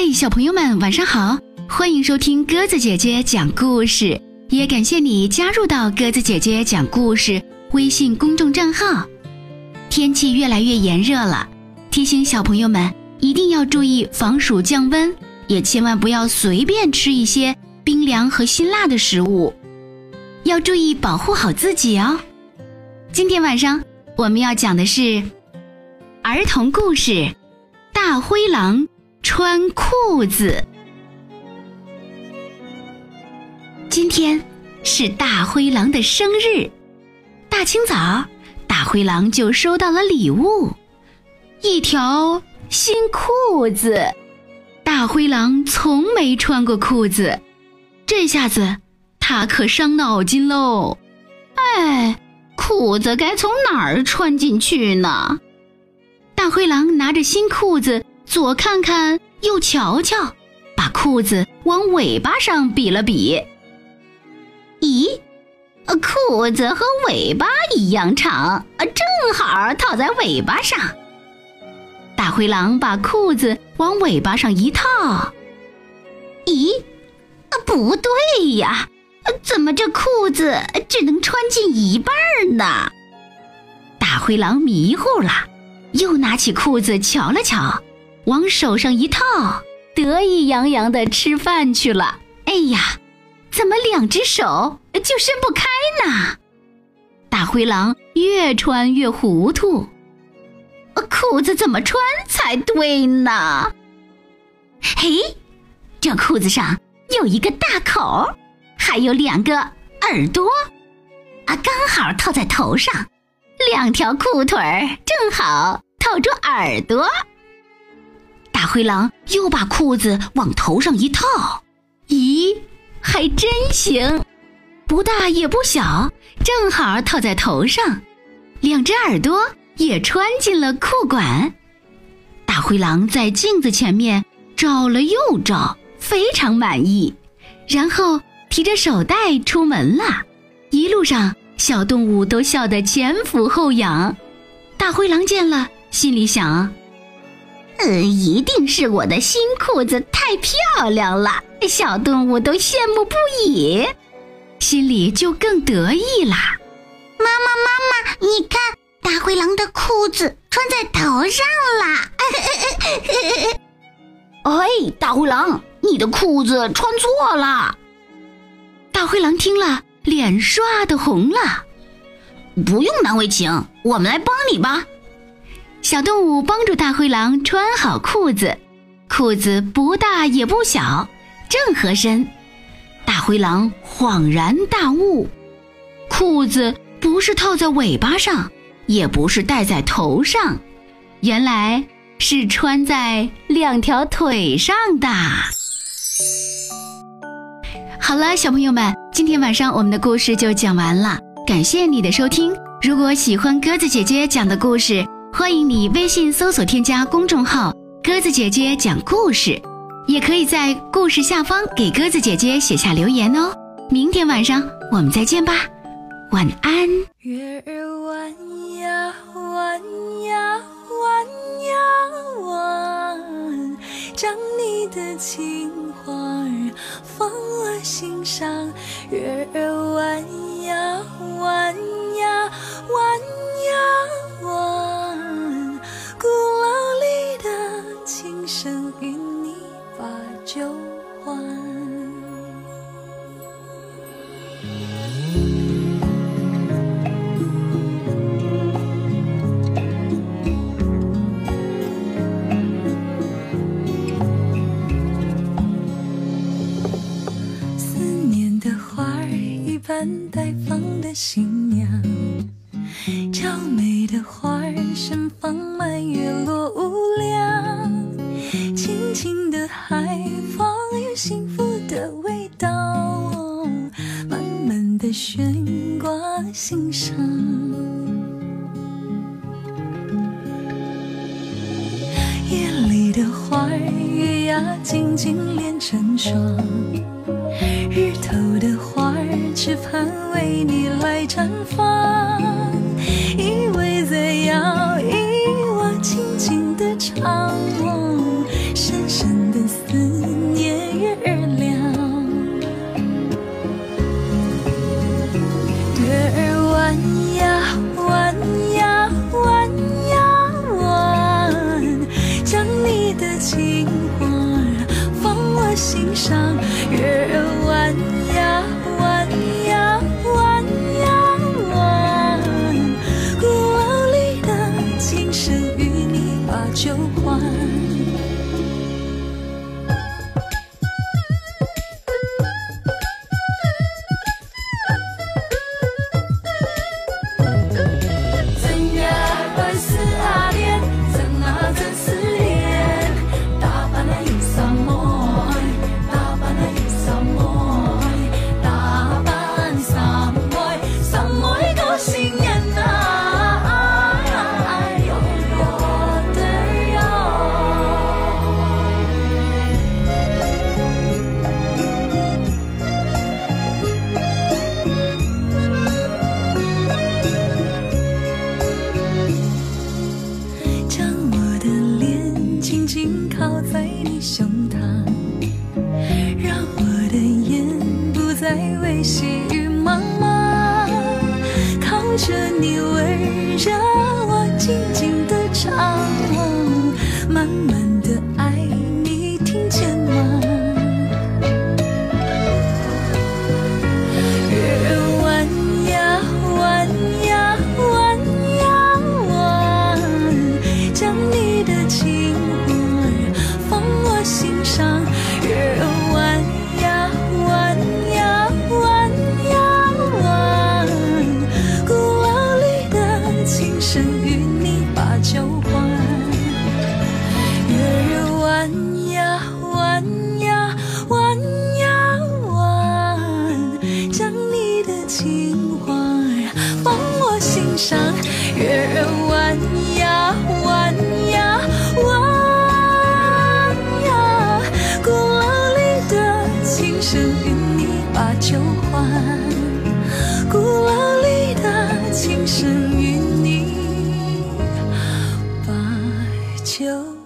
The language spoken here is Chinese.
嗨，小朋友们，晚上好！欢迎收听鸽子姐姐讲故事，也感谢你加入到鸽子姐姐讲故事微信公众账号。天气越来越炎热了，提醒小朋友们一定要注意防暑降温，也千万不要随便吃一些冰凉和辛辣的食物，要注意保护好自己哦。今天晚上我们要讲的是儿童故事《大灰狼》。穿裤子。今天是大灰狼的生日，大清早，大灰狼就收到了礼物——一条新裤子。大灰狼从没穿过裤子，这下子他可伤脑筋喽！哎，裤子该从哪儿穿进去呢？大灰狼拿着新裤子。左看看，又瞧瞧，把裤子往尾巴上比了比。咦，裤子和尾巴一样长，正好套在尾巴上。大灰狼把裤子往尾巴上一套。咦，不对呀，怎么这裤子只能穿进一半呢？大灰狼迷糊了，又拿起裤子瞧了瞧。往手上一套，得意洋洋地吃饭去了。哎呀，怎么两只手就伸不开呢？大灰狼越穿越糊涂，裤子怎么穿才对呢？嘿，这裤子上有一个大口，还有两个耳朵，啊，刚好套在头上，两条裤腿儿正好套住耳朵。灰狼又把裤子往头上一套，咦，还真行，不大也不小，正好套在头上，两只耳朵也穿进了裤管。大灰狼在镜子前面照了又照，非常满意，然后提着手袋出门了。一路上，小动物都笑得前俯后仰。大灰狼见了，心里想。呃，一定是我的新裤子太漂亮了，小动物都羡慕不已，心里就更得意啦。妈妈，妈妈，你看，大灰狼的裤子穿在头上了。哎，大灰狼，你的裤子穿错了。大灰狼听了，脸唰的红了。不用难为情，我们来帮你吧。小动物帮助大灰狼穿好裤子，裤子不大也不小，正合身。大灰狼恍然大悟：裤子不是套在尾巴上，也不是戴在头上，原来是穿在两条腿上的。好了，小朋友们，今天晚上我们的故事就讲完了，感谢你的收听。如果喜欢鸽子姐姐讲的故事，欢迎你微信搜索添加公众号“鸽子姐姐讲故事”，也可以在故事下方给鸽子姐姐写下留言哦。明天晚上我们再见吧，晚安。月儿弯呀弯呀弯呀弯，将你的情话儿放我心上。月儿弯待放的新娘，娇美的花儿盛放，满月落无量，轻轻的海风有幸福的味道，慢慢的悬挂心上。夜里的花儿月牙静静连成双，日头。绽放，依偎在摇椅，我轻轻的唱我，深深的思念月亮。月儿弯呀弯呀弯呀弯，将你的情话放我心上。月儿弯。把酒欢在你胸膛，让我的眼不再为细雨茫茫，靠着你温热，我静静的唱，慢慢的。Châu chill